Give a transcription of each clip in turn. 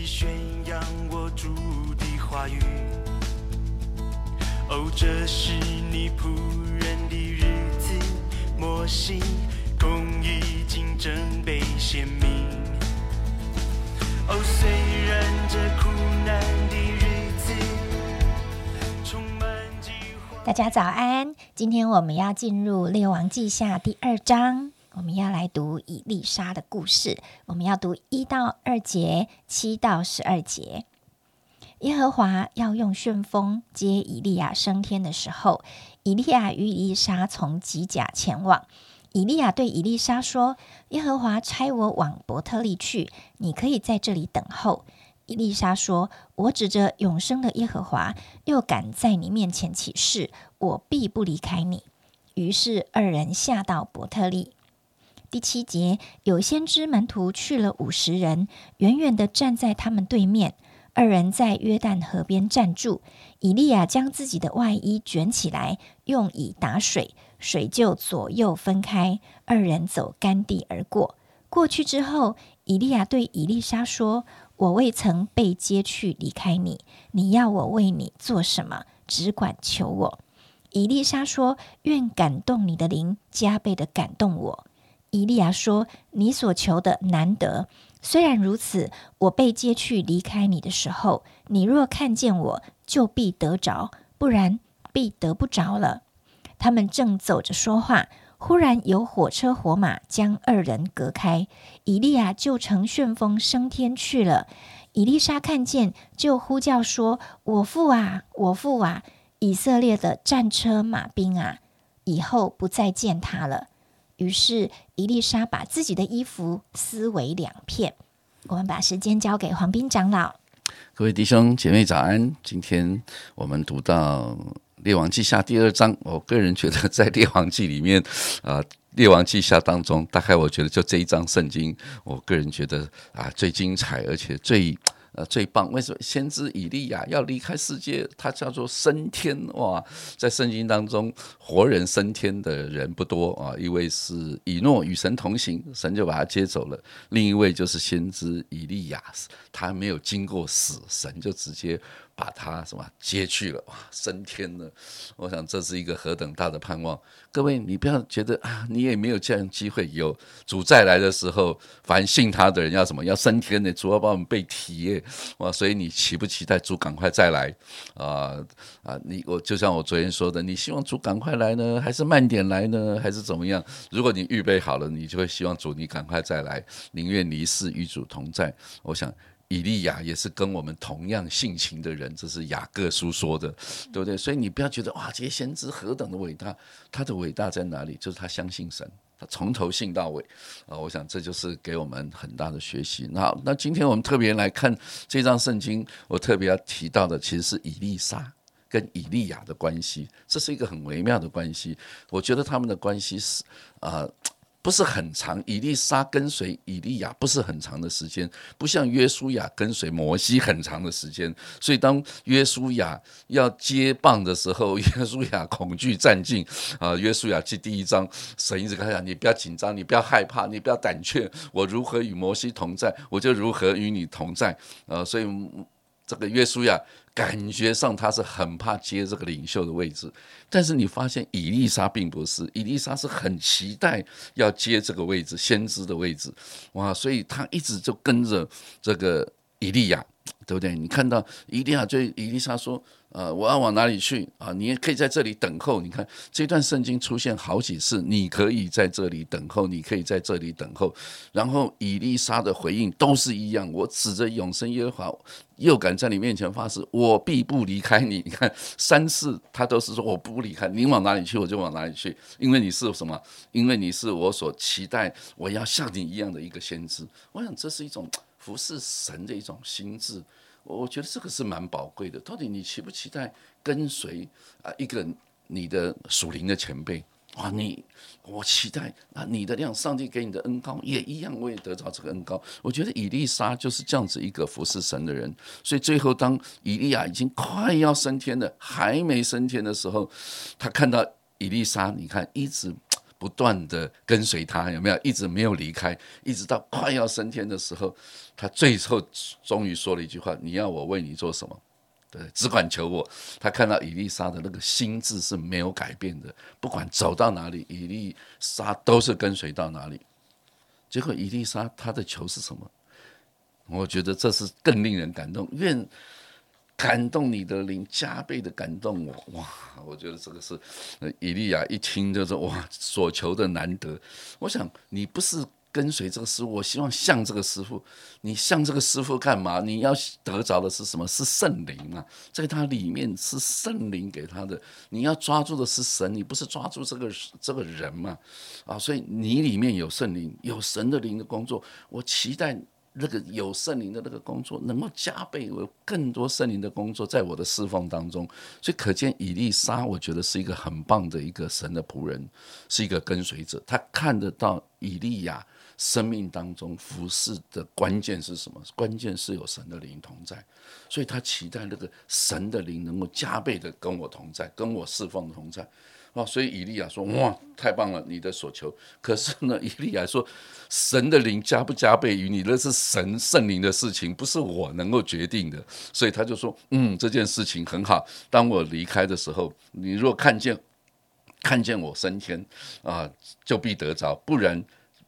起宣扬我主的话语。哦，这是你仆人的日子，摩西公义经正被显明。哦，虽然这苦难的日子充满饥荒。大家早安，今天我们要进入《列王记下》第二章，我们要来读以利沙的故事。我们要读一到二节，七到十二节。耶和华要用旋风接以利亚升天的时候，以利亚与以利沙从吉甲前往。以利亚对以利沙说：“耶和华差我往伯特利去，你可以在这里等候。”以利沙说：“我指着永生的耶和华，又敢在你面前起誓，我必不离开你。”于是二人下到伯特利。第七节，有先知门徒去了五十人，远远的站在他们对面。二人在约旦河边站住，以利亚将自己的外衣卷起来，用以打水，水就左右分开，二人走干地而过。过去之后，以利亚对以利沙说：“我未曾被接去离开你，你要我为你做什么？只管求我。”以利沙说：“愿感动你的灵加倍的感动我。”以利亚说：“你所求的难得。虽然如此，我被接去离开你的时候，你若看见我，就必得着；不然，必得不着了。”他们正走着说话，忽然有火车火马将二人隔开，以利亚就乘旋风升天去了。以利沙看见，就呼叫说：“我父啊，我父啊！以色列的战车马兵啊！”以后不再见他了。于是，伊丽莎把自己的衣服撕为两片。我们把时间交给黄斌长老。各位弟兄姐妹早安！今天我们读到《列王记下》第二章。我个人觉得，在《列王记》里面，啊，《列王记下》当中，大概我觉得就这一章圣经，我个人觉得啊最精彩，而且最。呃，最棒！为什么先知以利亚要离开世界？他叫做升天哇！在圣经当中，活人升天的人不多啊。一位是以诺与神同行，神就把他接走了；另一位就是先知以利亚，他没有经过死，神就直接。把他什么接去了哇，升天了！我想这是一个何等大的盼望。各位，你不要觉得啊，你也没有这样机会。有主再来的时候，凡信他的人要什么？要升天的，主要把我们被提耶哇！所以你期不期待主赶快再来啊啊！你我就像我昨天说的，你希望主赶快来呢，还是慢点来呢，还是怎么样？如果你预备好了，你就会希望主你赶快再来，宁愿离世与主同在。我想。以利亚也是跟我们同样性情的人，这是雅各书说的，对不对？所以你不要觉得哇，这些先知何等的伟大，他的伟大在哪里？就是他相信神，从头信到尾啊！我想这就是给我们很大的学习。那那今天我们特别来看这张圣经，我特别要提到的其实是以利沙跟以利亚的关系，这是一个很微妙的关系。我觉得他们的关系是啊。不是很长，以利沙跟随以利亚不是很长的时间，不像约书亚跟随摩西很长的时间。所以当约书亚要接棒的时候，约书亚恐惧战尽啊！约书亚记第一章，神一直跟他讲：“你不要紧张，你不要害怕，你不要胆怯。我如何与摩西同在，我就如何与你同在。”呃，所以这个约书亚。感觉上他是很怕接这个领袖的位置，但是你发现伊丽莎并不是，伊丽莎是很期待要接这个位置，先知的位置，哇！所以他一直就跟着这个伊利亚，对不对？你看到以利亚对伊丽莎说。呃，我要往哪里去啊？你也可以在这里等候。你看这段圣经出现好几次，你可以在这里等候，你可以在这里等候。然后以丽莎的回应都是一样，我指着永生耶和华，又敢在你面前发誓，我必不离开你。你看三次他都是说我不离开你，往哪里去我就往哪里去，因为你是什么？因为你是我所期待我要像你一样的一个先知。我想这是一种服侍神的一种心智。我觉得这个是蛮宝贵的。到底你期不期待跟随啊一个你的属灵的前辈啊？你我期待啊你的量，上帝给你的恩高也一样，我也得到这个恩高。我觉得以利沙就是这样子一个服侍神的人。所以最后当以利亚已经快要升天了，还没升天的时候，他看到以利沙，你看一直不断的跟随他，有没有？一直没有离开，一直到快要升天的时候，他最后终于说了一句话：“你要我为你做什么？”对，只管求我。他看到伊丽莎的那个心智是没有改变的，不管走到哪里，伊丽莎都是跟随到哪里。结果伊丽莎她的求是什么？我觉得这是更令人感动。愿感动你的灵加倍的感动我。哇，我觉得这个是伊利亚一听就是哇，所求的难得。我想你不是。跟随这个师傅，我希望像这个师傅。你像这个师傅干嘛？你要得着的是什么？是圣灵啊，在他里面是圣灵给他的。你要抓住的是神，你不是抓住这个这个人嘛？啊，所以你里面有圣灵，有神的灵的工作。我期待那个有圣灵的那个工作能够加倍，有更多圣灵的工作在我的侍奉当中。所以可见以利沙，我觉得是一个很棒的一个神的仆人，是一个跟随者。他看得到以利亚。生命当中服侍的关键是什么？关键是有神的灵同在，所以他期待那个神的灵能够加倍的跟我同在，跟我侍奉同在。哦，所以以利亚说：“哇，太棒了，你的所求。”可是呢，以利亚说：“神的灵加不加倍于你，那是神圣灵的事情，不是我能够决定的。”所以他就说：“嗯，这件事情很好。当我离开的时候，你若看见看见我升天啊，就必得着；不然，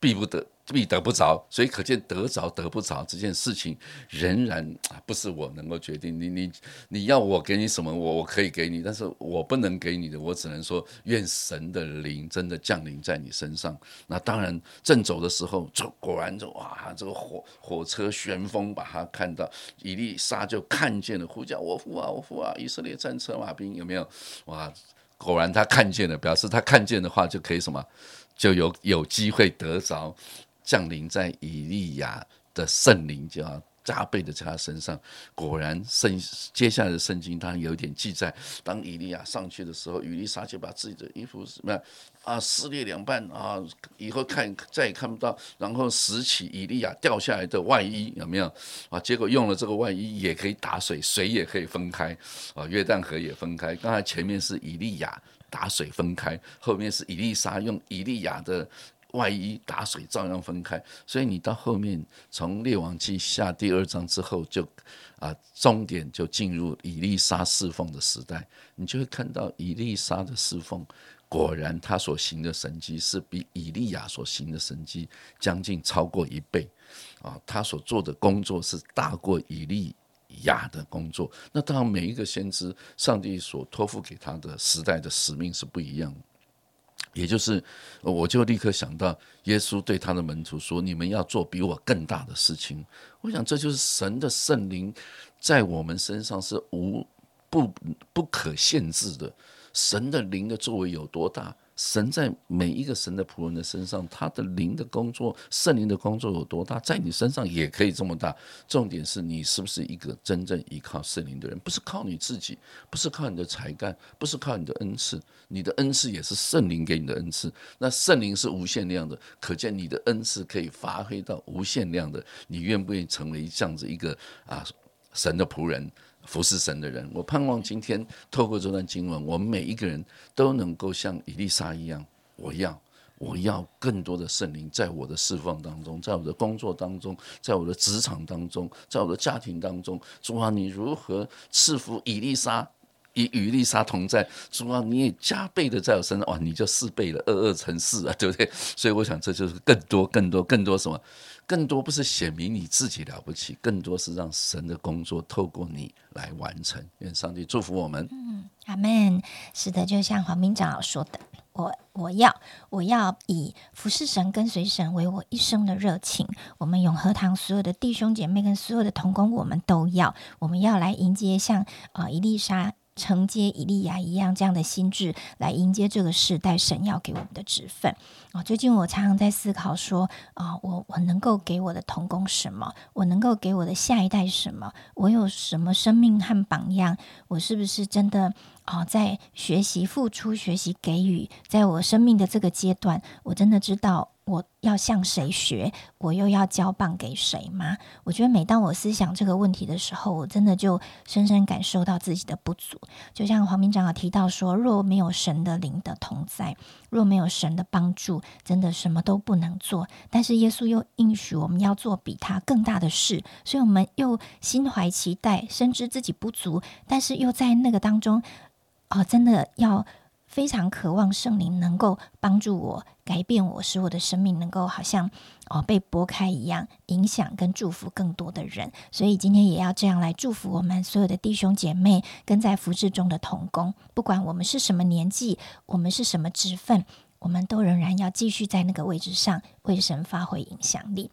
必不得。”必得不着，所以可见得着得不着这件事情仍然啊不是我能够决定。你你你要我给你什么，我我可以给你，但是我不能给你的，我只能说愿神的灵真的降临在你身上。那当然正走的时候，果然就哇，这个火火车旋风把他看到，以利沙就看见了，呼叫我父啊我父啊，以色列战车马兵有没有？哇，果然他看见了，表示他看见的话就可以什么，就有有机会得着。降临在以利亚的圣灵就要加倍的在他身上。果然圣接下来的圣经当然有一点记载，当以利亚上去的时候，以利沙就把自己的衣服什么啊撕裂两半啊，以后看再也看不到，然后拾起以利亚掉下来的外衣有没有啊？结果用了这个外衣也可以打水，水也可以分开啊，约旦河也分开。刚才前面是以利亚打水分开，后面是以利沙用以利亚的。外衣打水照样分开，所以你到后面从列王记下第二章之后，就啊终点就进入以利沙侍奉的时代，你就会看到以利沙的侍奉，果然他所行的神迹是比以利亚所行的神迹将近超过一倍啊，他所做的工作是大过以利亚的工作。那当然每一个先知，上帝所托付给他的时代的使命是不一样。也就是，我就立刻想到，耶稣对他的门徒说：“你们要做比我更大的事情。”我想，这就是神的圣灵在我们身上是无不不可限制的。神的灵的作为有多大？神在每一个神的仆人的身上，他的灵的工作、圣灵的工作有多大，在你身上也可以这么大。重点是你是不是一个真正依靠圣灵的人？不是靠你自己，不是靠你的才干，不是靠你的恩赐。你的恩赐也是圣灵给你的恩赐。那圣灵是无限量的，可见你的恩赐可以发挥到无限量的。你愿不愿意成为这样子一个啊神的仆人？服侍神的人，我盼望今天透过这段经文，我们每一个人都能够像伊丽莎一样，我要，我要更多的圣灵在我的释放当中，在我的工作当中，在我的职场当中，在我的家庭当中。主啊，你如何赐福以丽莎，与与丽莎同在？主啊，你也加倍的在我身上，哇，你就四倍了，二二乘四啊，对不对？所以我想，这就是更多、更多、更多什么？更多不是显明你自己了不起，更多是让神的工作透过你来完成。愿上帝祝福我们。嗯，阿门。是的，就像黄明长老说的，我我要我要以服侍神、跟随神为我一生的热情。我们永和堂所有的弟兄姐妹跟所有的同工，我们都要，我们要来迎接像啊伊丽莎。承接以利亚一样这样的心智来迎接这个时代神要给我们的职分啊！最近我常常在思考说啊，我我能够给我的童工什么？我能够给我的下一代什么？我有什么生命和榜样？我是不是真的啊，在学习付出、学习给予？在我生命的这个阶段，我真的知道。我要向谁学？我又要交棒给谁吗？我觉得每当我思想这个问题的时候，我真的就深深感受到自己的不足。就像黄明长老提到说，若没有神的灵的同在，若没有神的帮助，真的什么都不能做。但是耶稣又应许我们要做比他更大的事，所以我们又心怀期待，深知自己不足，但是又在那个当中，哦，真的要。非常渴望圣灵能够帮助我改变我，使我的生命能够好像哦被拨开一样，影响跟祝福更多的人。所以今天也要这样来祝福我们所有的弟兄姐妹，跟在服饰中的同工，不管我们是什么年纪，我们是什么职分，我们都仍然要继续在那个位置上为神发挥影响力。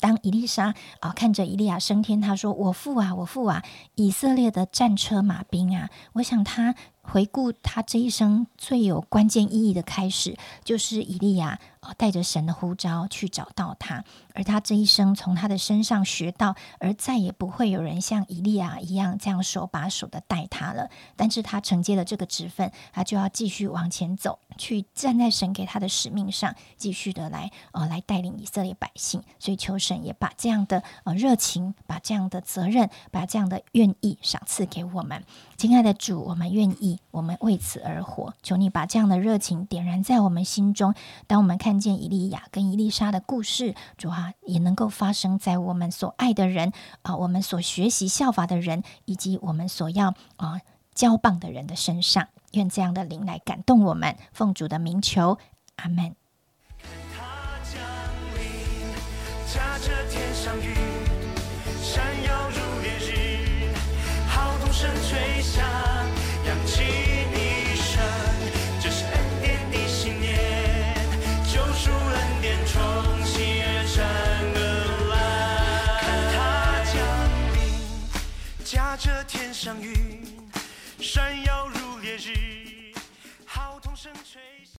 当伊丽莎啊看着伊利亚升天，他说：“我父啊，我父啊，以色列的战车马兵啊！”我想他。回顾他这一生最有关键意义的开始，就是以利亚啊带着神的呼召去找到他，而他这一生从他的身上学到，而再也不会有人像以利亚一样这样手把手的带他了。但是他承接了这个职分，他就要继续往前走，去站在神给他的使命上，继续的来呃来带领以色列百姓。所以求神也把这样的呃热情，把这样的责任，把这样的愿意赏赐给我们。亲爱的主，我们愿意。我们为此而活，求你把这样的热情点燃在我们心中。当我们看看见以利亚跟伊丽莎的故事，主啊，也能够发生在我们所爱的人啊，我们所学习效法的人，以及我们所要啊交棒的人的身上。愿这样的灵来感动我们，奉主的名求，阿门。这天上云，闪耀。